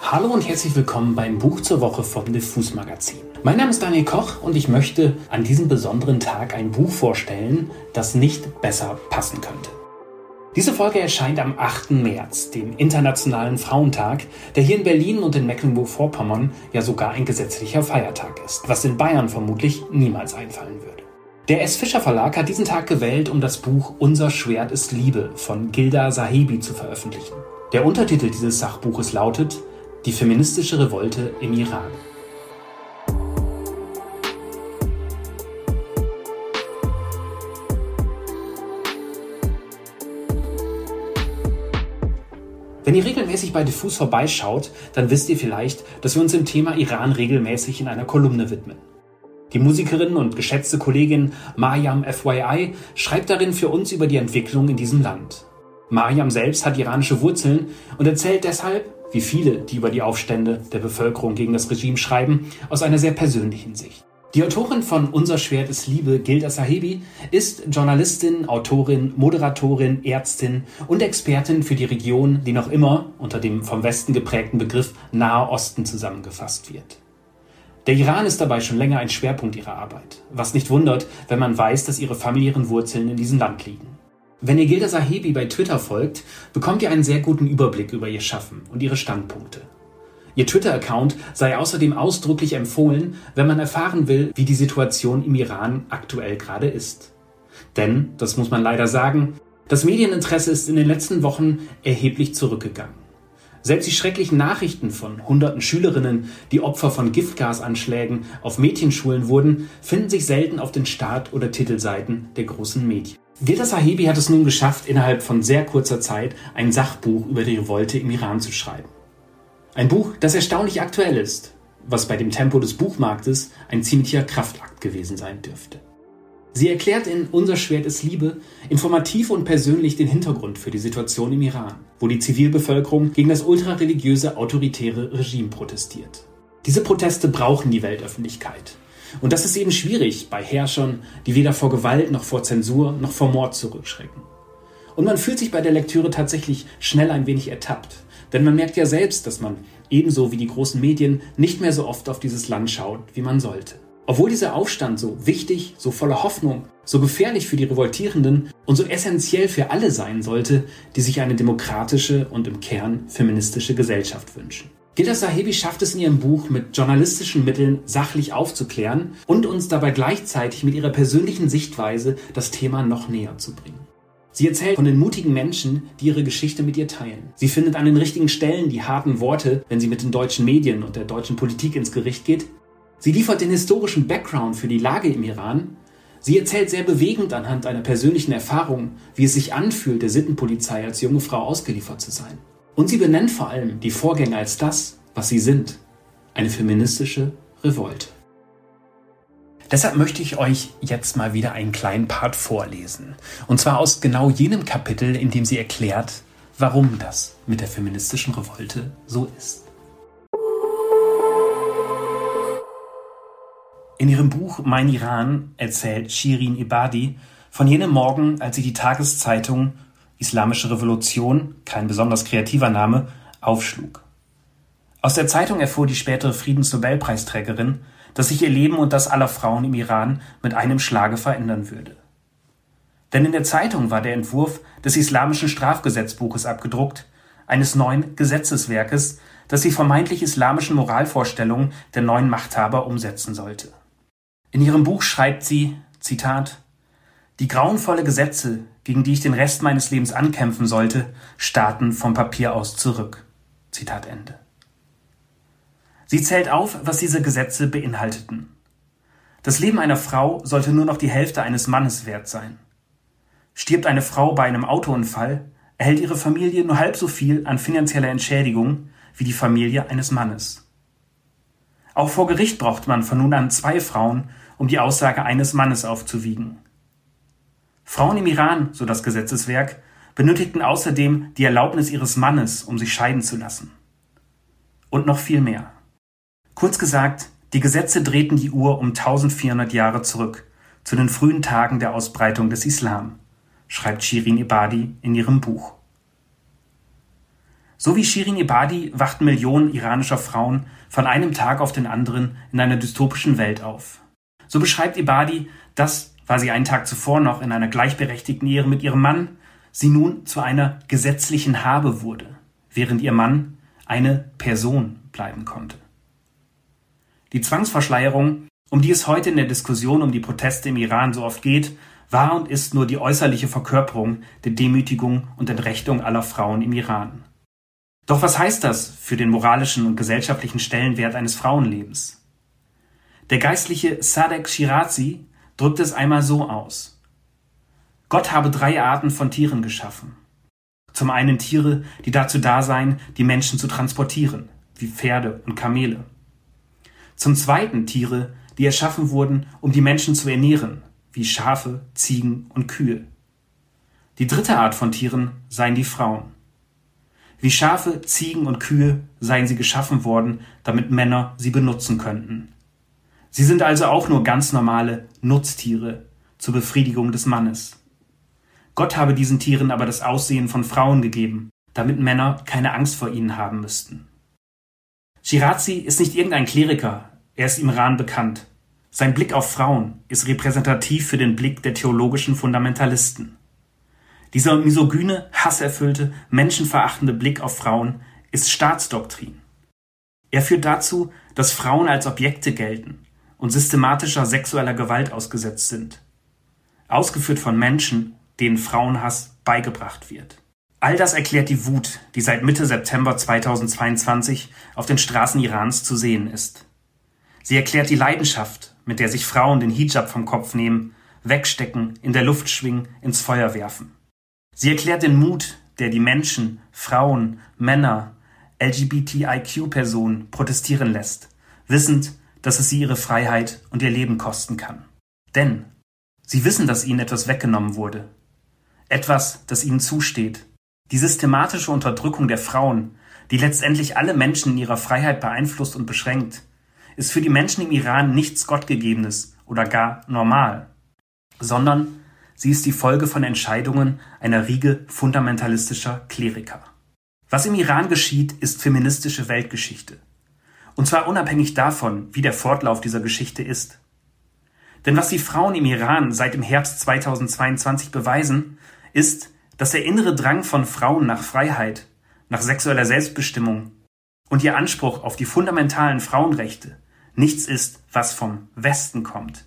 Hallo und herzlich willkommen beim Buch zur Woche vom Diffus Magazin. Mein Name ist Daniel Koch und ich möchte an diesem besonderen Tag ein Buch vorstellen, das nicht besser passen könnte. Diese Folge erscheint am 8. März, dem Internationalen Frauentag, der hier in Berlin und in Mecklenburg-Vorpommern ja sogar ein gesetzlicher Feiertag ist, was in Bayern vermutlich niemals einfallen würde. Der S. Fischer Verlag hat diesen Tag gewählt, um das Buch Unser Schwert ist Liebe von Gilda Sahibi zu veröffentlichen. Der Untertitel dieses Sachbuches lautet Die feministische Revolte im Iran. Wenn ihr regelmäßig bei Diffus vorbeischaut, dann wisst ihr vielleicht, dass wir uns dem Thema Iran regelmäßig in einer Kolumne widmen. Die Musikerin und geschätzte Kollegin Mariam FYI schreibt darin für uns über die Entwicklung in diesem Land. Mariam selbst hat iranische Wurzeln und erzählt deshalb, wie viele, die über die Aufstände der Bevölkerung gegen das Regime schreiben, aus einer sehr persönlichen Sicht. Die Autorin von Unser Schwert ist Liebe, Gilda Sahebi, ist Journalistin, Autorin, Moderatorin, Ärztin und Expertin für die Region, die noch immer unter dem vom Westen geprägten Begriff Nahe Osten zusammengefasst wird. Der Iran ist dabei schon länger ein Schwerpunkt ihrer Arbeit, was nicht wundert, wenn man weiß, dass ihre familiären Wurzeln in diesem Land liegen. Wenn ihr Gilda Sahebi bei Twitter folgt, bekommt ihr einen sehr guten Überblick über ihr Schaffen und ihre Standpunkte. Ihr Twitter-Account sei außerdem ausdrücklich empfohlen, wenn man erfahren will, wie die Situation im Iran aktuell gerade ist. Denn, das muss man leider sagen, das Medieninteresse ist in den letzten Wochen erheblich zurückgegangen. Selbst die schrecklichen Nachrichten von hunderten Schülerinnen, die Opfer von Giftgasanschlägen auf Mädchenschulen wurden, finden sich selten auf den Start- oder Titelseiten der großen Medien. Gilda Sahibi hat es nun geschafft, innerhalb von sehr kurzer Zeit ein Sachbuch über die Revolte im Iran zu schreiben. Ein Buch, das erstaunlich aktuell ist, was bei dem Tempo des Buchmarktes ein ziemlicher Kraftakt gewesen sein dürfte. Sie erklärt in Unser Schwert ist Liebe informativ und persönlich den Hintergrund für die Situation im Iran, wo die Zivilbevölkerung gegen das ultrareligiöse autoritäre Regime protestiert. Diese Proteste brauchen die Weltöffentlichkeit. Und das ist eben schwierig bei Herrschern, die weder vor Gewalt noch vor Zensur noch vor Mord zurückschrecken. Und man fühlt sich bei der Lektüre tatsächlich schnell ein wenig ertappt, denn man merkt ja selbst, dass man ebenso wie die großen Medien nicht mehr so oft auf dieses Land schaut, wie man sollte. Obwohl dieser Aufstand so wichtig, so voller Hoffnung, so gefährlich für die Revoltierenden und so essentiell für alle sein sollte, die sich eine demokratische und im Kern feministische Gesellschaft wünschen. Gilda Sahebi schafft es in ihrem Buch mit journalistischen Mitteln sachlich aufzuklären und uns dabei gleichzeitig mit ihrer persönlichen Sichtweise das Thema noch näher zu bringen. Sie erzählt von den mutigen Menschen, die ihre Geschichte mit ihr teilen. Sie findet an den richtigen Stellen die harten Worte, wenn sie mit den deutschen Medien und der deutschen Politik ins Gericht geht. Sie liefert den historischen Background für die Lage im Iran. Sie erzählt sehr bewegend anhand einer persönlichen Erfahrung, wie es sich anfühlt, der Sittenpolizei als junge Frau ausgeliefert zu sein. Und sie benennt vor allem die Vorgänge als das, was sie sind. Eine feministische Revolte. Deshalb möchte ich euch jetzt mal wieder einen kleinen Part vorlesen. Und zwar aus genau jenem Kapitel, in dem sie erklärt, warum das mit der feministischen Revolte so ist. In ihrem Buch Mein Iran erzählt Shirin Ibadi von jenem Morgen, als sie die Tageszeitung Islamische Revolution, kein besonders kreativer Name, aufschlug. Aus der Zeitung erfuhr die spätere Friedensnobelpreisträgerin, dass sich ihr Leben und das aller Frauen im Iran mit einem Schlage verändern würde. Denn in der Zeitung war der Entwurf des islamischen Strafgesetzbuches abgedruckt, eines neuen Gesetzeswerkes, das die vermeintlich islamischen Moralvorstellungen der neuen Machthaber umsetzen sollte. In ihrem Buch schreibt sie, Zitat, die grauenvolle Gesetze, gegen die ich den Rest meines Lebens ankämpfen sollte, starten vom Papier aus zurück. Zitat Ende. Sie zählt auf, was diese Gesetze beinhalteten. Das Leben einer Frau sollte nur noch die Hälfte eines Mannes wert sein. Stirbt eine Frau bei einem Autounfall, erhält ihre Familie nur halb so viel an finanzieller Entschädigung wie die Familie eines Mannes. Auch vor Gericht braucht man von nun an zwei Frauen, um die Aussage eines Mannes aufzuwiegen. Frauen im Iran, so das Gesetzeswerk, benötigten außerdem die Erlaubnis ihres Mannes, um sich scheiden zu lassen. Und noch viel mehr. Kurz gesagt, die Gesetze drehten die Uhr um 1400 Jahre zurück, zu den frühen Tagen der Ausbreitung des Islam, schreibt Shirin Ebadi in ihrem Buch. So wie Shirin Ebadi wachten Millionen iranischer Frauen von einem Tag auf den anderen in einer dystopischen Welt auf. So beschreibt Ebadi, dass, war sie einen Tag zuvor noch in einer gleichberechtigten Ehe mit ihrem Mann, sie nun zu einer gesetzlichen Habe wurde, während ihr Mann eine Person bleiben konnte. Die Zwangsverschleierung, um die es heute in der Diskussion um die Proteste im Iran so oft geht, war und ist nur die äußerliche Verkörperung der Demütigung und Entrechtung aller Frauen im Iran. Doch was heißt das für den moralischen und gesellschaftlichen Stellenwert eines Frauenlebens? Der geistliche Sadek Shirazi drückt es einmal so aus. Gott habe drei Arten von Tieren geschaffen. Zum einen Tiere, die dazu da seien, die Menschen zu transportieren, wie Pferde und Kamele. Zum zweiten Tiere, die erschaffen wurden, um die Menschen zu ernähren, wie Schafe, Ziegen und Kühe. Die dritte Art von Tieren seien die Frauen. Wie Schafe, Ziegen und Kühe seien sie geschaffen worden, damit Männer sie benutzen könnten. Sie sind also auch nur ganz normale Nutztiere zur Befriedigung des Mannes. Gott habe diesen Tieren aber das Aussehen von Frauen gegeben, damit Männer keine Angst vor ihnen haben müssten. Shirazi ist nicht irgendein Kleriker, er ist im Iran bekannt. Sein Blick auf Frauen ist repräsentativ für den Blick der theologischen Fundamentalisten. Dieser misogyne, hasserfüllte, menschenverachtende Blick auf Frauen ist Staatsdoktrin. Er führt dazu, dass Frauen als Objekte gelten und systematischer sexueller Gewalt ausgesetzt sind. Ausgeführt von Menschen, denen Frauenhass beigebracht wird. All das erklärt die Wut, die seit Mitte September 2022 auf den Straßen Irans zu sehen ist. Sie erklärt die Leidenschaft, mit der sich Frauen den Hijab vom Kopf nehmen, wegstecken, in der Luft schwingen, ins Feuer werfen. Sie erklärt den Mut, der die Menschen, Frauen, Männer, LGBTIQ-Personen protestieren lässt, wissend, dass es sie ihre Freiheit und ihr Leben kosten kann. Denn sie wissen, dass ihnen etwas weggenommen wurde. Etwas, das ihnen zusteht, die systematische Unterdrückung der Frauen, die letztendlich alle Menschen in ihrer Freiheit beeinflusst und beschränkt, ist für die Menschen im Iran nichts Gottgegebenes oder gar normal, sondern sie ist die Folge von Entscheidungen einer Riege fundamentalistischer Kleriker. Was im Iran geschieht, ist feministische Weltgeschichte. Und zwar unabhängig davon, wie der Fortlauf dieser Geschichte ist. Denn was die Frauen im Iran seit dem Herbst 2022 beweisen, ist, dass der innere Drang von Frauen nach Freiheit, nach sexueller Selbstbestimmung und ihr Anspruch auf die fundamentalen Frauenrechte nichts ist, was vom Westen kommt.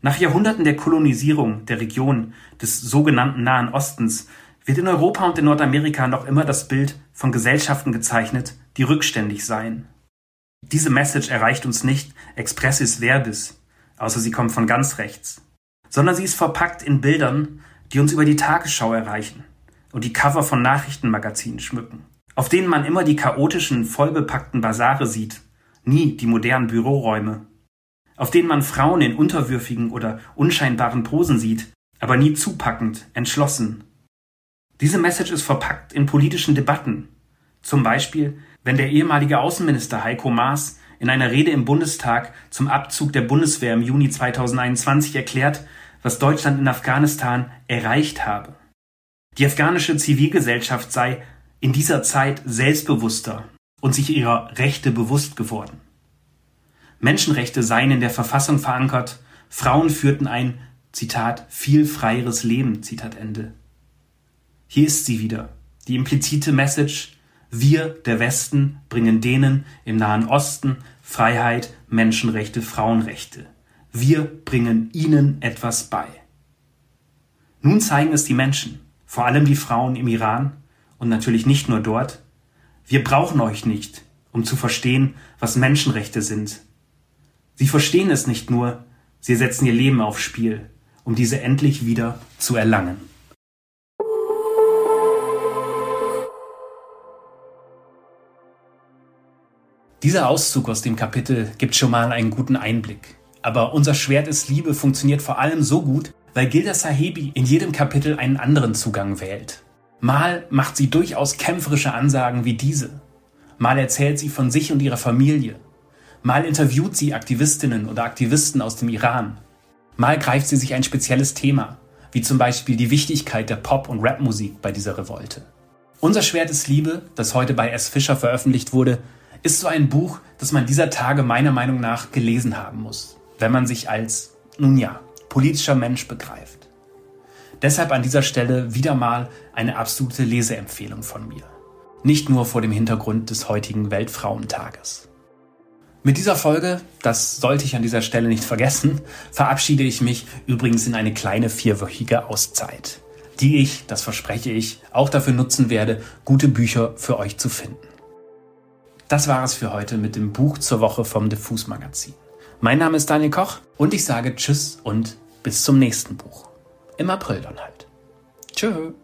Nach Jahrhunderten der Kolonisierung der Region des sogenannten Nahen Ostens wird in Europa und in Nordamerika noch immer das Bild von Gesellschaften gezeichnet, die rückständig seien. Diese Message erreicht uns nicht expressis verbis, außer sie kommt von ganz rechts, sondern sie ist verpackt in Bildern, die uns über die Tagesschau erreichen und die Cover von Nachrichtenmagazinen schmücken, auf denen man immer die chaotischen, vollbepackten Basare sieht, nie die modernen Büroräume, auf denen man Frauen in unterwürfigen oder unscheinbaren Posen sieht, aber nie zupackend, entschlossen. Diese Message ist verpackt in politischen Debatten, zum Beispiel, wenn der ehemalige Außenminister Heiko Maas in einer Rede im Bundestag zum Abzug der Bundeswehr im Juni 2021 erklärt, was Deutschland in Afghanistan erreicht habe. Die afghanische Zivilgesellschaft sei in dieser Zeit selbstbewusster und sich ihrer Rechte bewusst geworden. Menschenrechte seien in der Verfassung verankert, Frauen führten ein, Zitat, viel freieres Leben, Zitat Ende. Hier ist sie wieder, die implizite Message, wir, der Westen, bringen denen im Nahen Osten Freiheit, Menschenrechte, Frauenrechte. Wir bringen ihnen etwas bei. Nun zeigen es die Menschen, vor allem die Frauen im Iran und natürlich nicht nur dort, wir brauchen euch nicht, um zu verstehen, was Menschenrechte sind. Sie verstehen es nicht nur, sie setzen ihr Leben aufs Spiel, um diese endlich wieder zu erlangen. Dieser Auszug aus dem Kapitel gibt schon mal einen guten Einblick. Aber unser Schwert ist Liebe funktioniert vor allem so gut, weil Gilda Sahebi in jedem Kapitel einen anderen Zugang wählt. Mal macht sie durchaus kämpferische Ansagen wie diese. Mal erzählt sie von sich und ihrer Familie. Mal interviewt sie Aktivistinnen oder Aktivisten aus dem Iran. Mal greift sie sich ein spezielles Thema, wie zum Beispiel die Wichtigkeit der Pop- und Rapmusik bei dieser Revolte. Unser Schwert ist Liebe, das heute bei S. Fischer veröffentlicht wurde, ist so ein Buch, das man dieser Tage meiner Meinung nach gelesen haben muss, wenn man sich als, nun ja, politischer Mensch begreift. Deshalb an dieser Stelle wieder mal eine absolute Leseempfehlung von mir. Nicht nur vor dem Hintergrund des heutigen Weltfrauentages. Mit dieser Folge, das sollte ich an dieser Stelle nicht vergessen, verabschiede ich mich übrigens in eine kleine vierwöchige Auszeit, die ich, das verspreche ich, auch dafür nutzen werde, gute Bücher für euch zu finden. Das war es für heute mit dem Buch zur Woche vom Diffus Magazin. Mein Name ist Daniel Koch und ich sage Tschüss und bis zum nächsten Buch. Im April dann halt. Tschö.